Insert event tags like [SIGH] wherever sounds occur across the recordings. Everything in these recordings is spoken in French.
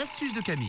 l'astuce de Camille.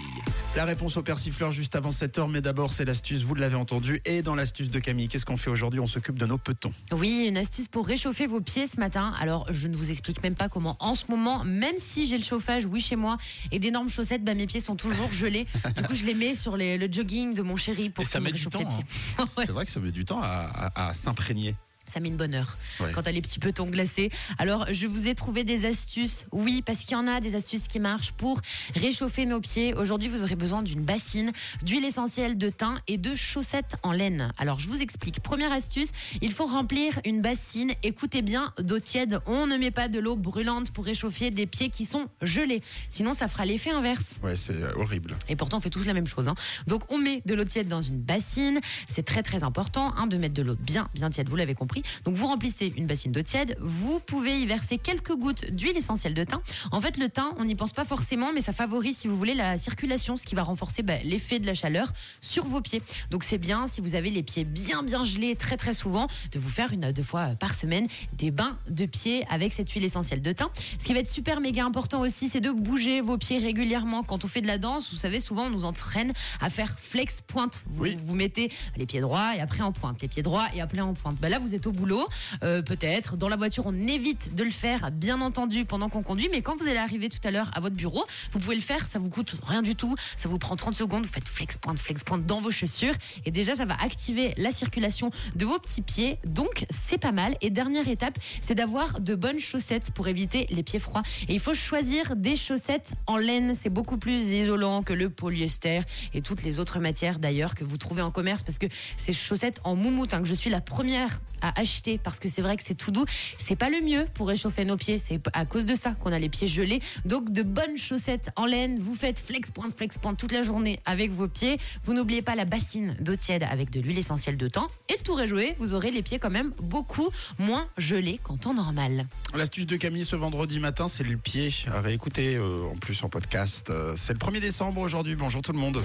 La réponse au persifleur juste avant 7h, mais d'abord c'est l'astuce, vous l'avez entendu. Et dans l'astuce de Camille, qu'est-ce qu'on fait aujourd'hui? On s'occupe de nos petons. Oui, une astuce pour réchauffer vos pieds ce matin. Alors, je ne vous explique même pas comment en ce moment, même si j'ai le chauffage, oui, chez moi, et d'énormes chaussettes, bah, mes pieds sont toujours gelés. Du coup, je les mets sur les- le jogging de mon chéri pour Et ça me met du temps. hein. [LAUGHS] Ouais. C'est vrai que ça met du temps à, à- à s'imprégner. Ça met une bonne heure Ouais. quand t'as les petits petons glacés. Alors, je vous ai trouvé des astuces. Oui, parce qu'il y en a des astuces qui marchent pour réchauffer nos pieds. Aujourd'hui, vous aurez besoin d'une bassine, d'huile essentielle de thym et de chaussettes en laine. Alors, je vous explique. Première astuce, il faut remplir une bassine. Écoutez bien, d'eau tiède. On ne met pas de l'eau brûlante pour réchauffer des pieds qui sont gelés. Sinon, ça fera l'effet inverse. Ouais, c'est euh, horrible. Et pourtant, on fait tous la même chose. hein. Donc, on met de l'eau tiède dans une bassine. C'est très, très important hein, de mettre de l'eau bien, bien tiède. Vous l'avez compris. Donc, vous remplissez une bassine d'eau tiède. Vous pouvez y verser quelques gouttes d'huile essentielle de thym. En fait, le thym, on n'y pense pas forcément, mais ça favorise, si vous voulez, la circulation, ce qui va renforcer bah, l'effet de la chaleur sur vos pieds. Donc, c'est bien, si vous avez les pieds bien, bien gelés très, très souvent, de vous faire une à deux fois par semaine des bains de pieds avec cette huile essentielle de thym. Ce qui va être super méga important aussi, c'est de bouger vos pieds régulièrement. Quand on fait de la danse, vous savez, souvent on nous entraîne à faire flex pointe. Vous, Oui. vous mettez les pieds droits et après en pointe, les pieds droits et après en pointe. Bah là, vous êtes au boulot, euh, peut-être. Dans la voiture, on évite de le faire, bien entendu, pendant qu'on conduit. Mais quand vous allez arriver tout à l'heure à votre bureau, vous pouvez le faire. Ça vous coûte rien du tout. Ça vous prend 30 secondes. Vous faites flex pointe, flex pointe dans vos chaussures. Et déjà, ça va activer la circulation de vos petits pieds. Donc, c'est pas mal. Et dernière étape, c'est d'avoir de bonnes chaussettes pour éviter les pieds froids. Et il faut choisir des chaussettes en laine. C'est beaucoup plus isolant que le polyester et toutes les autres matières d'ailleurs que vous trouvez en commerce parce que ces chaussettes en moumoute hein, que je suis la première à acheter parce que c'est vrai que c'est tout doux. C'est pas le mieux pour réchauffer nos pieds. C'est à cause de ça qu'on a les pieds gelés. Donc de bonnes chaussettes en laine. Vous faites flex pointe, flex pointe toute la journée avec vos pieds. Vous n'oubliez pas la bassine d'eau tiède avec de l'huile essentielle de thym. Et le tour est joué. Vous aurez les pieds quand même beaucoup moins gelés qu'en temps normal. L'astuce de Camille ce vendredi matin, c'est le pied. À réécouter euh, en plus en podcast. Euh, c'est le 1er décembre aujourd'hui. Bonjour tout le monde.